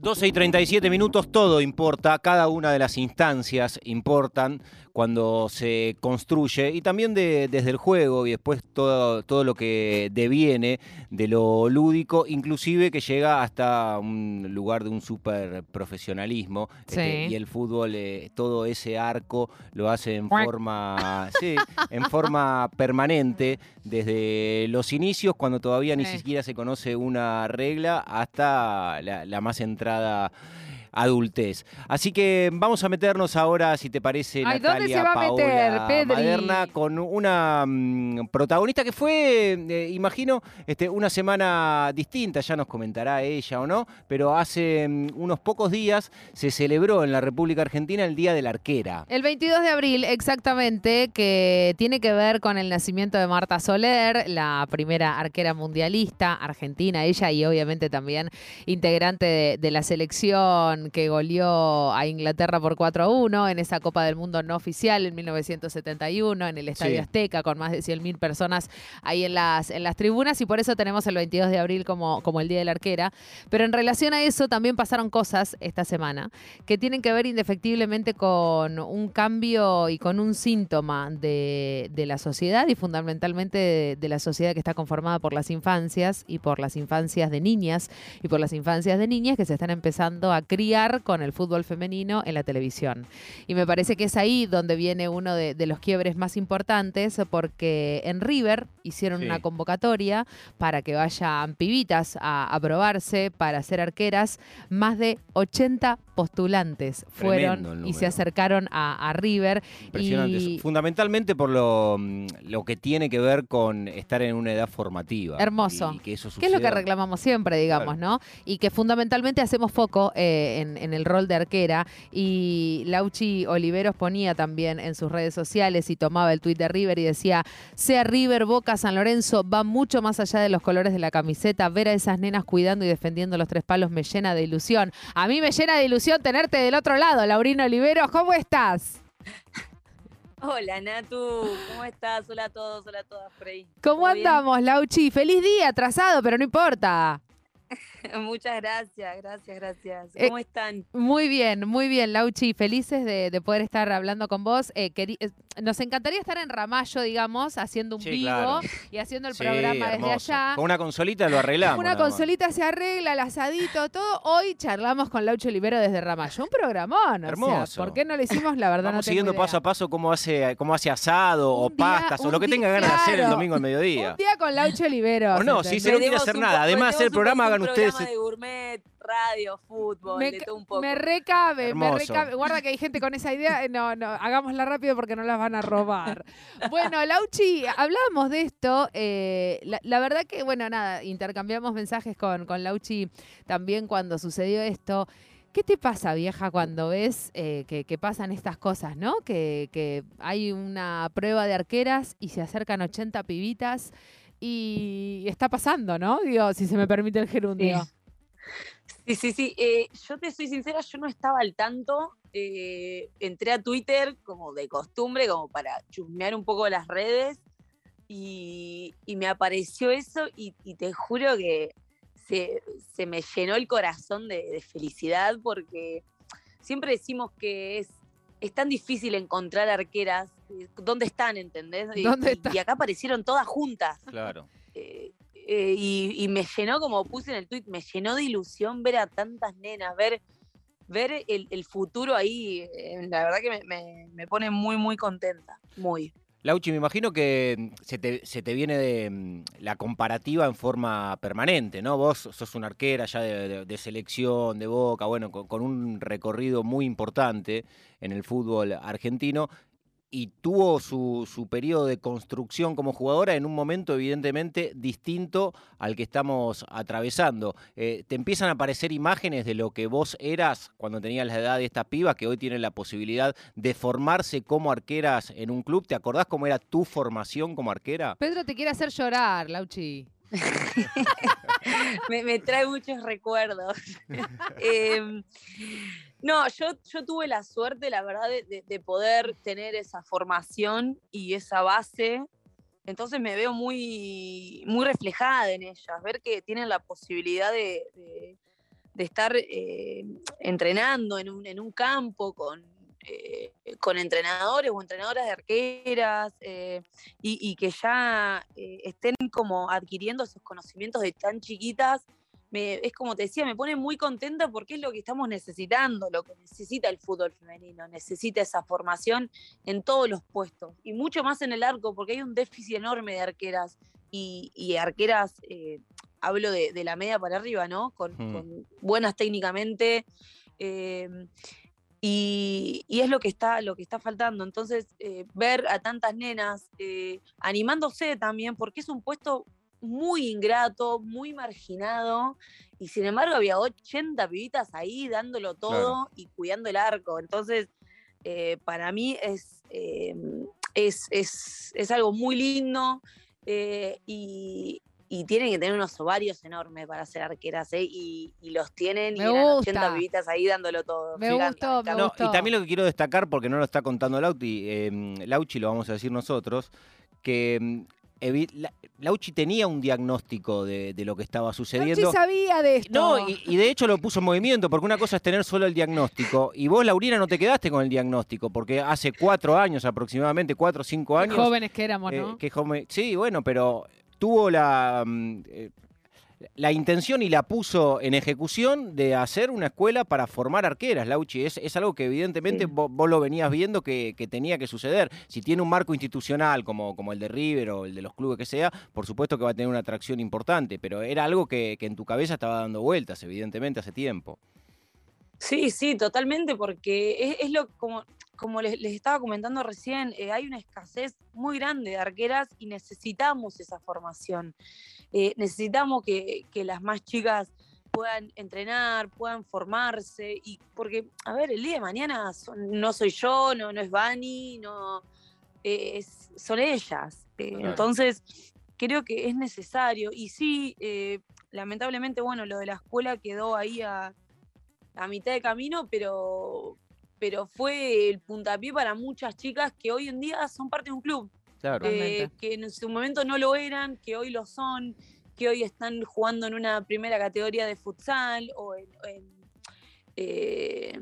12 y 37 minutos, todo importa, cada una de las instancias importan cuando se construye y también desde el juego y después todo, todo lo que deviene de lo lúdico, inclusive que llega hasta un lugar de un super profesionalismo este, y el fútbol, eh, todo ese arco lo hace en forma, sí, en forma permanente desde los inicios cuando todavía ni siquiera se conoce una regla hasta la, la más entrada adultez. Así que vamos a meternos ahora, si te parece, Ay, Natalia ¿dónde se va a meter, Pedri? con una mm, protagonista que fue, eh, imagino, este, una semana distinta, ya nos comentará ella o no, pero hace mm, unos pocos días se celebró en la República Argentina el Día de la Arquera. El 22 de abril, exactamente, que tiene que ver con el nacimiento de Marta Soler, la primera arquera mundialista argentina, ella y obviamente también integrante de la selección que goleó a Inglaterra por 4 a 1 en esa Copa del Mundo no oficial en 1971 en el Estadio Azteca con más de 100.000 personas ahí en las, en las tribunas y por eso tenemos el 22 de abril como, como el Día de la Arquera. Pero en relación a eso también pasaron cosas esta semana que tienen que ver indefectiblemente con un cambio y con un síntoma de, la sociedad y fundamentalmente de, de la sociedad que está conformada por las infancias y por las infancias de niñas y por las infancias de niñas que se están empezando a criar con el fútbol femenino en la televisión. Y me parece que es ahí donde viene uno de, los quiebres más importantes, porque en River hicieron una convocatoria para que vayan pibitas a, probarse para ser arqueras. Más de 80 postulantes fueron y se acercaron a, River. Impresionante. Fundamentalmente por lo, mm, lo, que tiene que ver con estar en una edad formativa. Hermoso. que es lo que reclamamos siempre, digamos, no? Y que fundamentalmente hacemos foco eh, en, el rol de arquera y Lauchi Oliveros ponía también en sus redes sociales y tomaba el tuit de River y decía, sea River, Boca, San Lorenzo, va mucho más allá de los colores de la camiseta, ver a esas nenas cuidando y defendiendo los tres palos me llena de ilusión. A mí me llena de ilusión tenerte del otro lado, Laurino Oliveros, ¿cómo estás? Hola Natu, ¿cómo estás? Hola a todos, hola a todas por ¿Cómo andamos, Lauchi? Feliz día, atrasado, pero no importa. Muchas gracias, gracias, gracias. Eh, ¿Cómo están? Muy bien, muy bien, Lauchi. Felices de, poder estar hablando con vos. Eh, eh, nos encantaría estar en Ramallo, digamos, haciendo un vivo y haciendo el programa desde allá. Con una consolita lo arreglamos. Con una consolita se arregla, el asadito, todo. Hoy charlamos con Lauchi Olivero desde Ramallo. Un programón. Hermoso. ¿Por qué no le hicimos? La verdad Vamos siguiendo paso a paso cómo hace, cómo hace asado o pastas o lo que tenga ganas de hacer el domigo al mediodía. Un día con Lauchi Olivero. O no, si se no quiere hacer nada. Además, el programa hagan ustedes de gourmet, radio, fútbol, me, de todo un poco. Me recabe, me recabe. Guarda que hay gente con esa idea. No, no, hagámosla rápido porque no las van a robar. bueno, Lauchi, hablamos de esto. Eh, la, verdad que, bueno, nada, intercambiamos mensajes con, con Lauchi también cuando sucedió esto. ¿Qué te pasa, vieja, cuando ves eh, que, pasan estas cosas, ¿no? Que, que, hay una prueba de arqueras y se acercan 80 pibitas y está pasando, ¿no? Digo, si se me permite el gerundio. Sí, sí, sí. Eh, yo te soy sincera, yo no estaba al tanto. Eh, entré a Twitter como de costumbre, como para chusmear un poco las redes. Y, me apareció eso y, te juro que se, me llenó el corazón de, felicidad porque siempre decimos que es, es tan difícil encontrar arqueras dónde están, ¿entendés? y, acá aparecieron todas juntas. Claro. Eh, eh, y, me llenó, como puse en el tweet, me llenó de ilusión ver a tantas nenas, ver, ver el, futuro ahí. Eh, la verdad que me, pone muy, muy contenta. Muy. Lauchi, me imagino que se te, viene de mm, la comparativa en forma permanente, ¿no? Vos sos una arquera ya de, selección, de boca, bueno, con, un recorrido muy importante en el fútbol argentino y tuvo su, su, periodo de construcción como jugadora en un momento evidentemente distinto al que estamos atravesando. Eh, ¿Te empiezan a aparecer imágenes de lo que vos eras cuando tenías la edad de estas pibas que hoy tienen la posibilidad de formarse como arqueras en un club? ¿Te acordás cómo era tu formación como arquera? Pedro te quiere hacer llorar, Lauchi. me, trae muchos recuerdos. Em, no, yo, yo tuve la suerte, la verdad, de, poder tener esa formación y esa base. Entonces me veo muy, muy reflejada en ellas, ver que tienen la posibilidad de, estar eh, entrenando en un, en un campo con, eh, con entrenadores o entrenadoras de arqueras eh, y, que ya estén como adquiriendo esos conocimientos de tan chiquitas, es como te decía, me pone muy contenta porque es lo que estamos necesitando, lo que necesita el fútbol femenino, necesita esa formación en todos los puestos y mucho más en el arco porque hay un déficit enorme de arqueras y, arqueras, eh, hablo de, la media para arriba, ¿no? Con, hmm. buenas técnicamente. Y, es lo que está, lo que está faltando. Entonces, eh, ver a tantas nenas eh, animándose también, porque es un puesto muy ingrato, muy marginado, y sin embargo había 80 pibitas ahí dándolo todo y cuidando el arco. Entonces, para mí es, es, es, es, algo muy lindo. Eh, y, tienen que tener unos ovarios enormes para ser arqueras, ¿eh? y, los tienen y eran 80 vivitas ahí dándolo todo. Me gustó, me gustó. y también lo que quiero destacar, porque no lo está contando Lauti, eh, Lauchi lo vamos a decir nosotros, que em, Lauchi tenía un diagnóstico de, lo que estaba sucediendo. Lauchi sabía de esto. No, y, de hecho lo puso en movimiento, porque una cosa es tener solo el diagnóstico. Y vos, Laurina, no te quedaste con el diagnóstico, porque hace cuatro años aproximadamente, cuatro o cinco años. Qué jóvenes que éramos, ¿no? Eh, sí, bueno, pero tuvo la. Mm, eh, la intención y la puso en ejecución de hacer una escuela para formar arqueras, Lauchi. Es, es algo que evidentemente vos, lo venías viendo que, tenía que suceder. Si tiene un marco institucional como, como el de River o el de los clubes que sea, por supuesto que va a tener una atracción importante, pero era algo que, en tu cabeza estaba dando vueltas, evidentemente, hace tiempo. Sí, sí, totalmente, porque es, lo como, como les, estaba comentando recién, eh, hay una escasez muy grande de arqueras y necesitamos esa formación. Eh, necesitamos que, las más chicas puedan entrenar, puedan formarse, y porque, a ver, el día de mañana no soy yo, no, no es Bani, no, son ellas. Eh, entonces, creo que es necesario. Y sí, eh, lamentablemente, bueno, lo de la escuela quedó ahí a, a mitad de camino, pero, pero fue el puntapié para muchas chicas que hoy en día son parte de un club. Eh, que en su momento no lo eran, que hoy lo son, que hoy están jugando en una primera categoría de futsal o en, eh,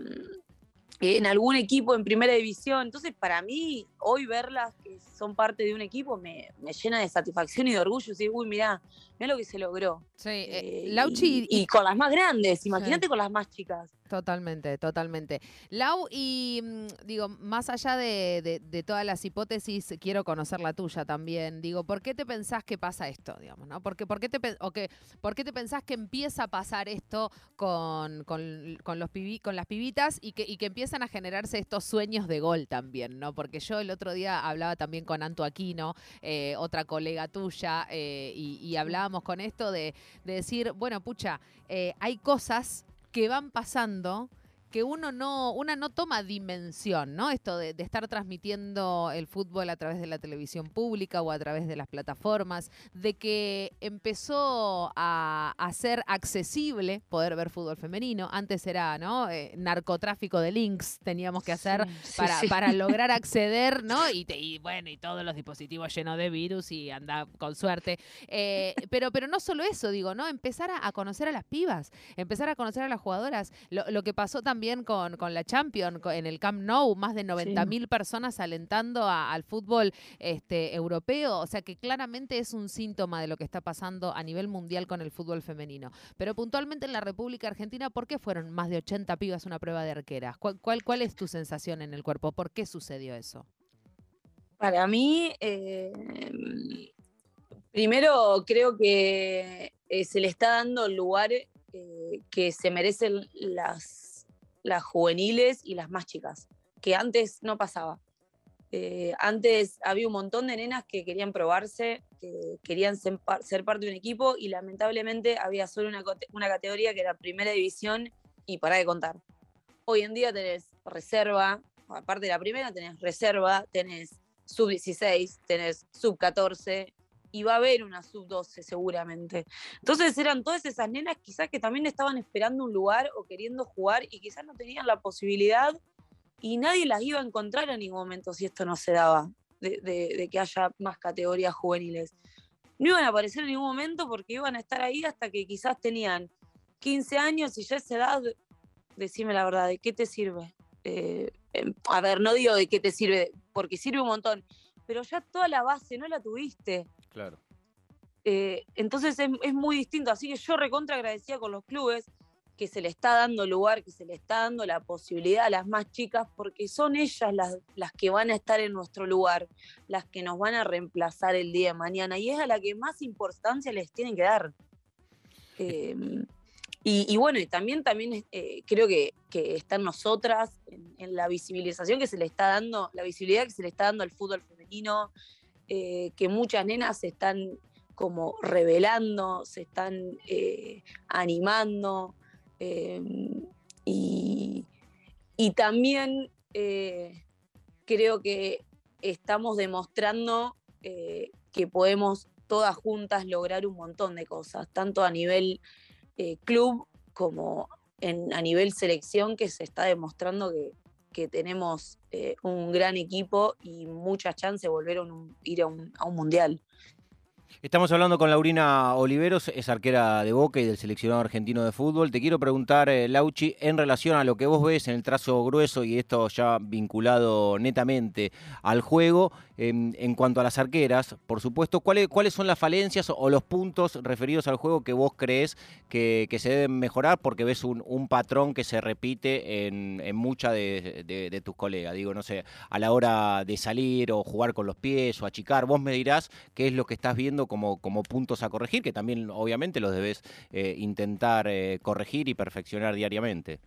en algún equipo en primera división. Entonces, para mí, hoy verlas que son parte de un equipo me, llena de satisfacción y de orgullo. Decir, uy, mirá, mirá lo que se logró. Sí, eh, Lauchi. Y, con las más grandes, imagínate con las más chicas. Totalmente, totalmente. Lau, y mm, digo, más allá de, todas las hipótesis, quiero conocer la tuya también. Digo, ¿por qué te pensás que pasa esto? Digamos, ¿no? ¿Por qué, por qué, te, o que, ¿por qué te pensás que empieza a pasar esto con, con, los con las pibitas y que, y que empiezan a generarse estos sueños de gol también, ¿no? Porque yo el otro día hablaba también con Anto Aquino, eh, otra colega tuya, eh, y, hablábamos con esto de, decir, bueno, pucha, eh, hay cosas que van pasando que uno no, una no toma dimensión, ¿no? Esto de, estar transmitiendo el fútbol a través de la televisión pública o a través de las plataformas, de que empezó a, ser accesible poder ver fútbol femenino. Antes era, ¿no? Eh, narcotráfico de links teníamos que hacer para, para lograr acceder, ¿no? Y, bueno, y todos los dispositivos llenos de virus y anda con suerte. Eh, pero, pero no solo eso, digo, ¿no? Empezar a, conocer a las pibas, empezar a conocer a las jugadoras. Lo, lo que pasó también también con, con la Champions, en el Camp Nou, más de 90 mil personas alentando al fútbol este, europeo. O sea que claramente es un síntoma de lo que está pasando a nivel mundial con el fútbol femenino. Pero puntualmente en la República Argentina, ¿por qué fueron más de 80 pibas una prueba de arqueras? ¿Cuál, cuál, es tu sensación en el cuerpo? ¿Por qué sucedió eso? Para mí, eh, primero creo que eh, se le está dando el lugar eh, que se merecen las las juveniles y las más chicas, que antes no pasaba. Eh, antes había un montón de nenas que querían probarse, que querían ser, parte de un equipo y lamentablemente había solo una, una, categoría que era primera división y para de contar. Hoy en día tenés reserva, aparte de la primera tenés reserva, tenés sub 16, tenés sub 14 y va a haber una sub-12 seguramente. Entonces eran todas esas nenas quizás que también estaban esperando un lugar o queriendo jugar y quizás no tenían la posibilidad y nadie las iba a encontrar en ningún momento si esto no se daba, de, que haya más categorías juveniles. No iban a aparecer en ningún momento porque iban a estar ahí hasta que quizás tenían 15 años y ya esa edad, decime la verdad, ¿de qué te sirve? Eh, em, a ver, no digo de qué te sirve, porque sirve un montón, pero ya toda la base no la tuviste. Claro. Eh, entonces es, muy distinto, así que yo recontra agradecida con los clubes que se le está dando lugar, que se le está dando la posibilidad a las más chicas, porque son ellas las, que van a estar en nuestro lugar, las que nos van a reemplazar el día de mañana, y es a la que más importancia les tienen que dar. Eh, y, bueno, también, también eh, creo que, que están nosotras en, la visibilización que se le está dando, la visibilidad que se le está dando al fútbol femenino, eh, que muchas nenas se están como revelando, se están eh, animando. Eh, y, y, también creo que estamos demostrando que podemos todas juntas lograr un montón de cosas, tanto a nivel club como en, a nivel selección, que se está demostrando que, que tenemos eh, un gran equipo y muchas chances de volver a ir a un, a un mundial. Estamos hablando con Laurina Oliveros, es arquera de Boca y del seleccionado argentino de fútbol. Te quiero preguntar, eh, Lauchi, en relación a lo que vos ves en el trazo grueso y esto ya vinculado netamente al juego, eh, en cuanto a las arqueras, por supuesto, ¿cuáles, ¿cuáles son las falencias o los puntos referidos al juego que vos crees que, que se deben mejorar? Porque ves un, un patrón que se repite en, en muchas de, de, de tus colegas. Digo, no sé, a la hora de salir o jugar con los pies o achicar, vos me dirás qué es lo que estás viendo como, como puntos a corregir, que también obviamente los debes eh, intentar eh, corregir y perfeccionar diariamente.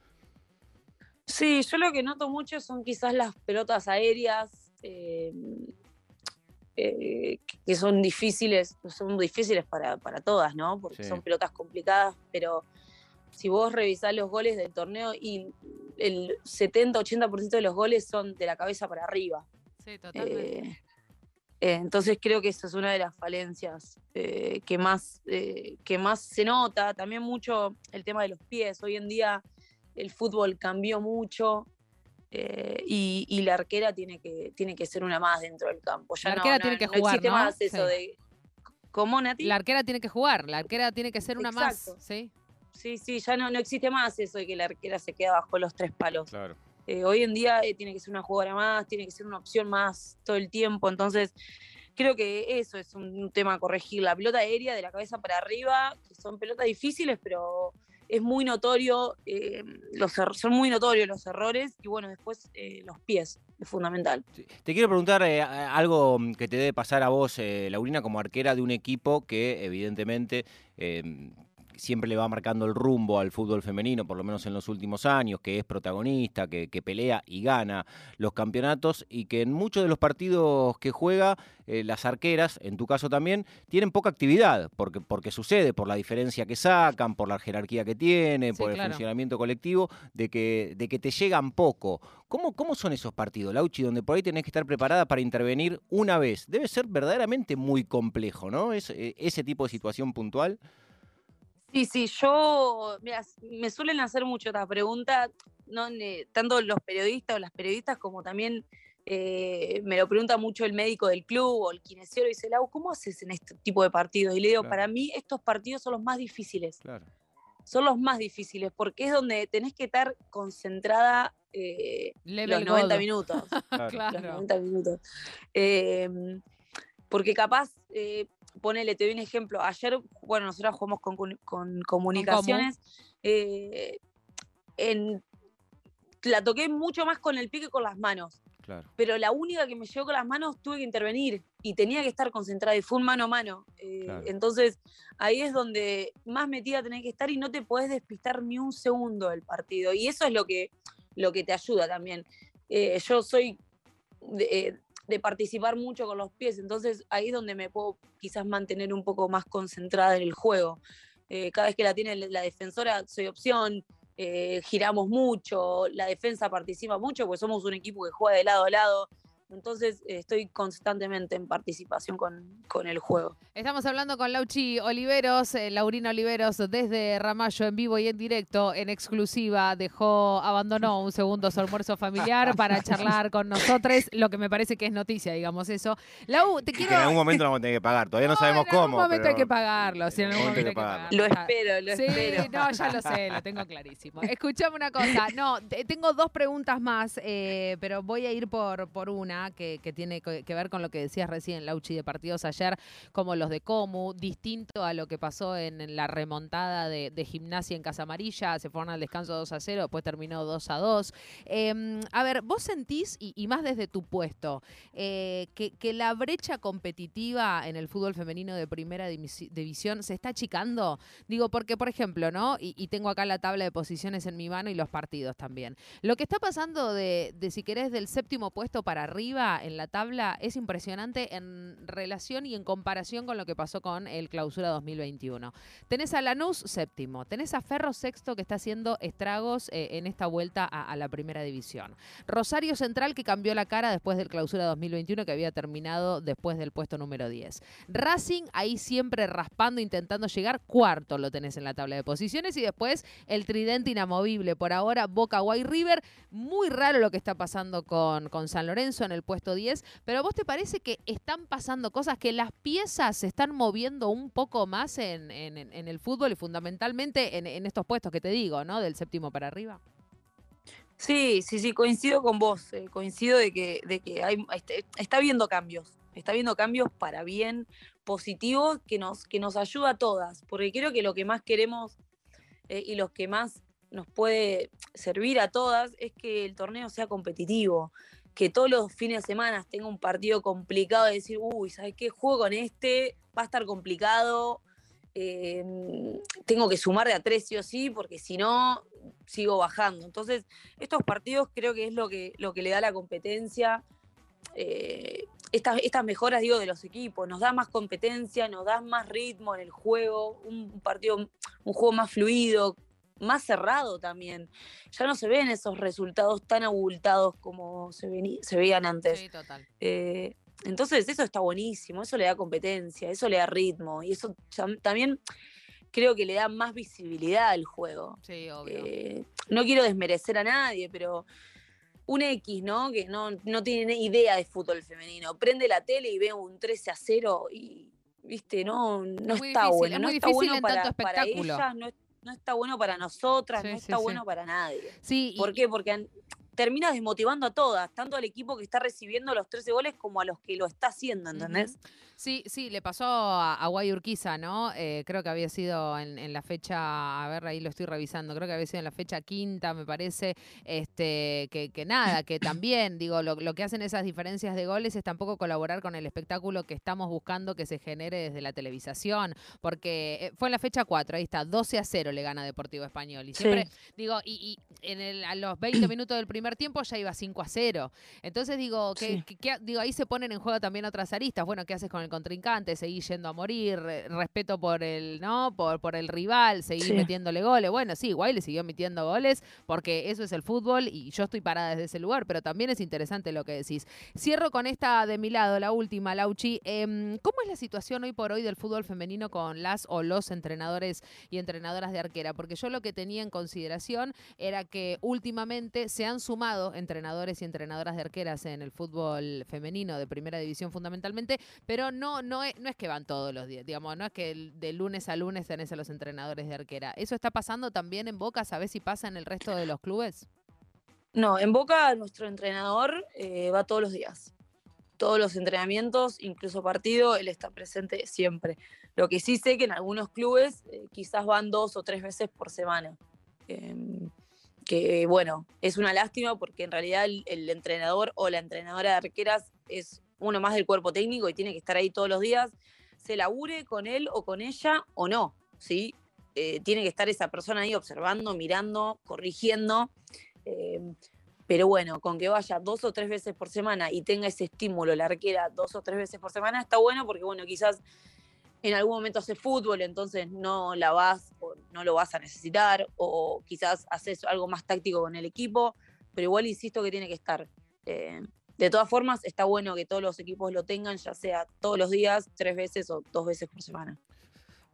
Sí, yo lo que noto mucho son quizás las pelotas aéreas, eh, que son difíciles, son difíciles para, para todas, ¿no? Porque sí. son pelotas complicadas, pero si vos revisás los goles del torneo y el 70-80% de los goles son de la cabeza para arriba. Sí, totalmente. Eh, entonces creo que esa es una de las falencias eh, que, más, eh, que más se nota. También mucho el tema de los pies. Hoy en día el fútbol cambió mucho eh, y, y, la arquera tiene que, tiene que ser una más dentro del campo. Ya la arquera no, tiene no, que no jugar. existe ¿no? más eso sí. de. ¿Cómo, Nati? La arquera tiene que jugar, la arquera tiene que ser una Exacto. más. ¿sí? Sí, sí, ya no, no existe más eso de que la arquera se queda bajo los tres palos. Claro. Eh, hoy en día eh, tiene que ser una jugadora más, tiene que ser una opción más todo el tiempo. Entonces, creo que eso es un, tema a corregir. La pelota aérea de la cabeza para arriba, que son pelotas difíciles, pero es muy notorio, eh, los son muy notorios los errores y bueno, después los pies, es fundamental. Te quiero preguntar algo que te debe pasar a vos, Laurina, como arquera de un equipo que evidentemente siempre le va marcando el rumbo al fútbol femenino, por lo menos en los últimos años, que es protagonista, que, que pelea y gana los campeonatos y que en muchos de los partidos que juega, eh, las arqueras, en tu caso también, tienen poca actividad, porque, porque sucede, por la diferencia que sacan, por la jerarquía que tiene, Sí, por el funcionamiento colectivo, de que, de que te llegan poco. ¿Cómo, ¿Cómo son esos partidos, Lauchi, donde por ahí tenés que estar preparada para intervenir una vez? Debe ser verdaderamente muy complejo, ¿no? Es, eh, ese tipo de situación puntual. Sí, sí, yo, mira, me suelen hacer mucho esta pregunta, no, tanto los periodistas o las periodistas como también eh, me lo pregunta mucho el médico del club o el kinesiólogo y dice, Lau, ¿cómo haces en este tipo de partidos? Y le digo, Claro. para mí estos partidos son los más difíciles, Claro. son los más difíciles porque es donde tenés que estar concentrada eh, los 90 God. minutos. Claro. los Claro. 90 minutos. Eh, porque capaz, eh, ponele, te doy un ejemplo. Ayer, bueno, nosotros jugamos con, con, con comunicaciones. eh, en, la toqué mucho más con el pie que con las manos. Claro. Pero la única que me llegó con las manos tuve que intervenir y tenía que estar concentrada y fue un mano a mano. Eh, Claro. Entonces ahí es donde más metida tenés que estar y no te podés despistar ni un segundo del partido. Y eso es lo que, lo que te ayuda también. Eh, yo soy de, de participar mucho con los pies, entonces ahí es donde me puedo quizás mantener un poco más concentrada en el juego. Eh, cada vez que la tiene la defensora, soy opción, eh, giramos mucho, la defensa participa mucho, porque somos un equipo que juega de lado a lado. Entonces eh, estoy constantemente en participación con, con, el juego. Estamos hablando con Lauchi Oliveros, eh, Laurina Oliveros, desde Ramallo, en vivo y en directo, en exclusiva. Dejó, abandonó un segundo su almuerzo familiar para charlar con nosotros, lo que me parece que es noticia, digamos eso. Lau, te quiero... en algún momento lo vamos a tener que pagar, todavía no, sabemos cómo. En algún momento hay que pagarlo, en algún momento hay que pagarlo. Lo espero, lo sí, espero. no, ya lo sé, lo tengo clarísimo. Escuchame una cosa, no, tengo dos preguntas más, eh, pero voy a ir por, por una que, tiene que ver con lo que decías recién, Lauchi, de partidos ayer, como los de Comu, distinto a lo que pasó en, la remontada de, gimnasia en Casa Amarilla, se fueron al descanso 2 a 0, después terminó 2 a 2. Em, a ver, vos sentís, y, más desde tu puesto, eh, que, la brecha competitiva en el fútbol femenino de primera división se está achicando? Digo, porque, por ejemplo, ¿no? Y, tengo acá la tabla de posiciones en mi mano y los partidos también. Lo que está pasando de, de si querés, del séptimo puesto para arriba, en la tabla es impresionante en relación y en comparación con lo que pasó con el clausura 2021. Tenés a Lanús séptimo, tenés a Ferro sexto que está haciendo estragos eh, en esta vuelta a, la primera división. Rosario Central que cambió la cara después del clausura 2021 que había terminado después del puesto número 10. Racing ahí siempre raspando, intentando llegar, cuarto lo tenés en la tabla de posiciones y después el tridente inamovible por ahora Boca White River. Muy raro lo que está pasando con, con San Lorenzo en el puesto 10, pero ¿a vos te parece que están pasando cosas, que las piezas se están moviendo un poco más en, el fútbol y fundamentalmente en, estos puestos que te digo, ¿no? Del séptimo para arriba. Sí, sí, sí, coincido con vos, eh, coincido de que, de que hay, este, está habiendo cambios, está habiendo cambios para bien, positivos, que nos, que nos ayuda a todas, porque creo que lo que más queremos eh, y los que más nos puede servir a todas es que el torneo sea competitivo, que todos los fines de semana tenga un partido complicado de decir, uy, ¿sabes qué? Juego con este, va a estar complicado, em, tengo que sumar de a tres sí o sí, porque si no, sigo bajando. Entonces, estos partidos creo que es lo que, lo que le da la competencia. Eh, estas, estas mejoras, digo, de los equipos, nos da más competencia, nos da más ritmo en el juego, un partido, un juego más fluido, más cerrado también. Ya no se ven esos resultados tan abultados como se, se veían antes. Sí, total. Eh, entonces eso está buenísimo, eso le da competencia, eso le da ritmo y eso también creo que le da más visibilidad al juego. Sí, obvio. Eh, no quiero desmerecer a nadie, pero un X, ¿no? Que no, no tiene idea de fútbol femenino, prende la tele y ve un 13 a 0 y, viste, no, no está bueno. no está bueno para, para ellas, no, no está bueno para nosotras, no está bueno para nadie. Sí, ¿Por qué? Porque termina desmotivando a todas, tanto al equipo que está recibiendo los 13 goles como a los que lo está haciendo, ¿entendés? Sí, sí, le pasó a, Guayurquiza, ¿no? Eh, creo que había sido en, la fecha, a ver, ahí lo estoy revisando, creo que había sido en la fecha quinta, me parece, este, que, que nada, que también, digo, lo, lo, que hacen esas diferencias de goles es tampoco colaborar con el espectáculo que estamos buscando que se genere desde la televisación, porque eh, fue en la fecha 4, ahí está, 12 a 0 le gana Deportivo Español. Y siempre, digo, y, en el, a los 20 minutos del primer tiempo ya iba 5 a 0. Entonces digo, que, digo, ahí se ponen en juego también otras aristas. Bueno, ¿qué haces con el contrincante, seguí yendo a morir, respeto por el, ¿no? Por, por el rival, seguí metiéndole goles. Bueno, sí, Guay le siguió metiendo goles porque eso es el fútbol y yo estoy parada desde ese lugar, pero también es interesante lo que decís. Cierro con esta de mi lado, la última, Lauchi. Em, ¿Cómo es la situación hoy por hoy del fútbol femenino con las o los entrenadores y entrenadoras de arquera? Porque yo lo que tenía en consideración era que últimamente se han sumado entrenadores y entrenadoras de arqueras en el fútbol femenino de primera división fundamentalmente, pero no, no, es, que van todos los días, digamos, no es que de lunes a lunes tenés a los entrenadores de arquera. ¿Eso está pasando también en Boca? ¿Sabés si pasa en el resto de los clubes? No, en Boca nuestro entrenador eh, va todos los días. Todos los entrenamientos, incluso partido, él está presente siempre. Lo que sí sé que en algunos clubes eh, quizás van dos o tres veces por semana. Em, que bueno, es una lástima porque en realidad el, entrenador o la entrenadora de arqueras es uno más del cuerpo técnico y tiene que estar ahí todos los días, se labure con él o con ella o no, ¿sí? Eh, tiene que estar esa persona ahí observando, mirando, corrigiendo. Em, pero bueno, con que vaya dos o tres veces por semana y tenga ese estímulo la arquera dos o tres veces por semana, está bueno porque, bueno, quizás en algún momento hace fútbol, entonces no la vas o no lo vas a necesitar, o quizás haces algo más táctico con el equipo, pero igual insisto que tiene que estar. Eh, de todas formas, está bueno que todos los equipos lo tengan, ya sea todos los días, tres veces o dos veces por semana.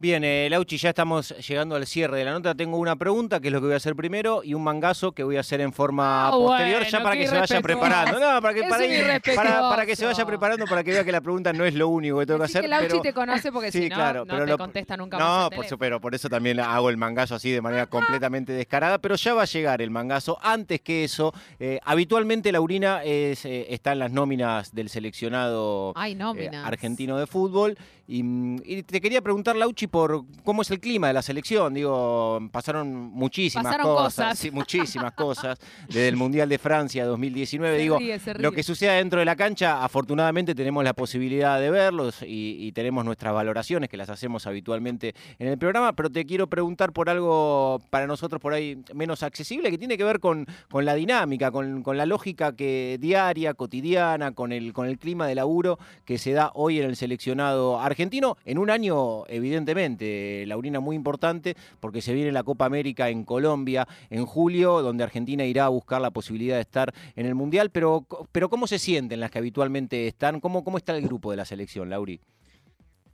Bien, eh, Lauchi, ya estamos llegando al cierre de la nota. Tengo una pregunta, que es lo que voy a hacer primero, y un mangazo que voy a hacer en forma Ah, posterior, bueno, ya para que se vaya preparando. No, para que, Es para, un ir- para, para que se vaya preparando, para que vea que la pregunta no es lo único que tengo que hacer. que Lauchi pero- te conoce porque Sí, si no, claro, no pero te lo- contesta nunca No, más. el por, su- pero por eso también hago el mangazo así de manera completamente descarada, pero ya va a llegar el mangazo. Antes que eso, eh, habitualmente Laurina es, eh, está en las nóminas del seleccionado Ay, eh, argentino de fútbol. Y, y te quería preguntar, Lauchi, por cómo es el clima de la selección. Digo, pasaron muchísimas Pasaron cosas, cosas. sí, muchísimas cosas, desde el Mundial de Francia 2019. Se Digo, ríe, lo que suceda dentro de la cancha, afortunadamente tenemos la posibilidad de verlos y, y tenemos nuestras valoraciones que las hacemos habitualmente en el programa, pero te quiero preguntar por algo para nosotros por ahí menos accesible, que tiene que ver con, con la dinámica, con, con la lógica que diaria, cotidiana, con el, con el clima de laburo que se da hoy en el seleccionado argentino, en un año evidentemente, Laurina, muy importante, porque se viene la Copa América en Colombia en julio, donde Argentina irá a buscar la posibilidad de estar en el Mundial, pero, pero ¿cómo se sienten las que habitualmente están? ¿Cómo, cómo está el grupo de la selección, Lauri?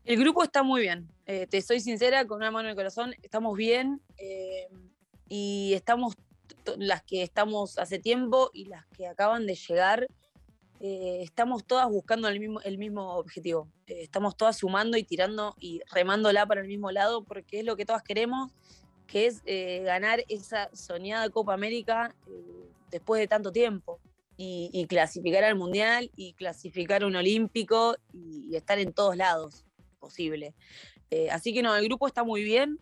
El grupo está muy bien. eh, te soy sincera, con una mano en el corazón, estamos bien eh, y estamos las que estamos hace tiempo y las que acaban de llegar, eh, estamos todas buscando el mismo, el mismo objetivo. Eh, estamos todas sumando y tirando y remándola para el mismo lado porque es lo que todas queremos, que es eh, ganar esa soñada Copa América después de tanto tiempo. Y, clasificar al Mundial y clasificar un Olímpico y- y estar en todos lados posible. Así que no, el grupo está muy bien,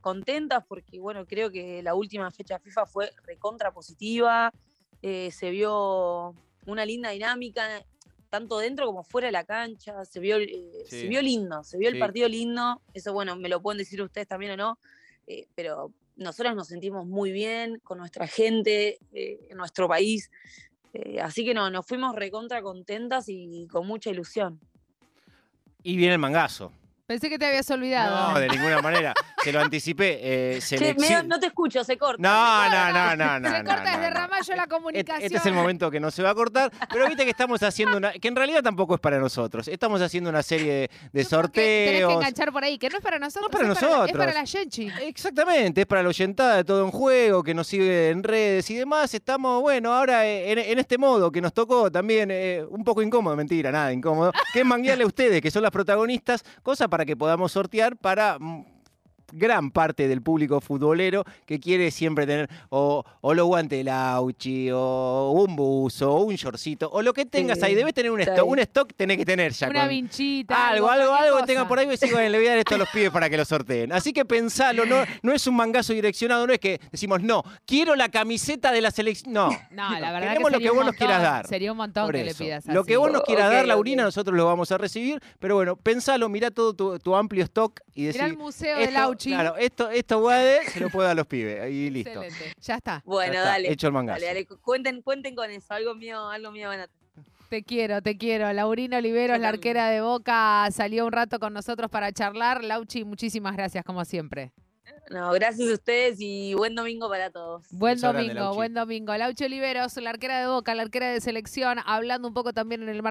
contentas porque, bueno, creo que la última fecha FIFA fue recontra positiva, se vio una linda dinámica, tanto dentro como fuera de la cancha, se vio, eh, Sí. se vio lindo, se vio Sí. el partido lindo, eso, bueno, me lo pueden decir ustedes también o no, eh, pero nosotras nos sentimos muy bien con nuestra gente, eh, en nuestro país, eh, así que no, nos fuimos recontra contentas y con mucha ilusión. Y viene el mangazo. Pensé que te habías olvidado. No, de ninguna manera. Se lo anticipé. eh, selección- no te escucho, se corta. No, no, no, no, no. Se no, corta no, desde no. Ramallo la Este- comunicación. Este es el momento que no se va a cortar, pero viste que estamos haciendo una, que en realidad tampoco es para nosotros. Estamos haciendo una serie de, que Tenés que sorteos. enganchar por ahí, que no es para nosotros. para es la- es nosotros. para la Genchi. Exactamente, es para la oyentada de todo en juego, que nos sigue en redes y demás. Estamos, bueno, ahora eh, en, en este modo que nos tocó también, eh, un poco incómodo, mentira, nada incómodo, que es manguearle a ustedes, que son las protagonistas, cosa para que podamos sortear para mm, gran parte del público futbolero que quiere siempre tener o, o los guantes de Lauchi, o un buzo, o un shortcito, o lo que tengas Sí, ahí. Debes tener un stock, un stock tenés que tener ya. Una con- vinchita. algo, algo, algo que tenga por ahí, voy a decir, bueno, le voy a dar esto a los pibes para que lo sorteen. Así que pensalo, no, no es un mangazo direccionado, no es que decimos, no, quiero la camiseta de la selección. No, No, la verdad Queremos que lo que vos nos quieras dar. Sería un montón que le pidas Lo así. que vos nos quieras dar, ok. Laurina, nosotros lo vamos a recibir. Pero bueno, pensalo, mirá todo tu, tu amplio stock y decir. el museo de Claro, esto, esto guade, se lo puedo dar a los pibes. Y listo. Excelente. Ya está. Bueno, Ya está, dale. Hecho el mangazo. Dale, dale, cu- cuenten, cuenten con eso, algo mío, algo mío van a tener. Te quiero, te quiero. Laurina Oliveros, la arquera de Boca, salió un rato con nosotros para charlar. Lauchi, muchísimas gracias, como siempre. No, gracias a ustedes y buen domingo para todos. Buen domingo, buen domingo. Lauchi Oliveros, la arquera de Boca, la arquera de selección, hablando un poco también en el marco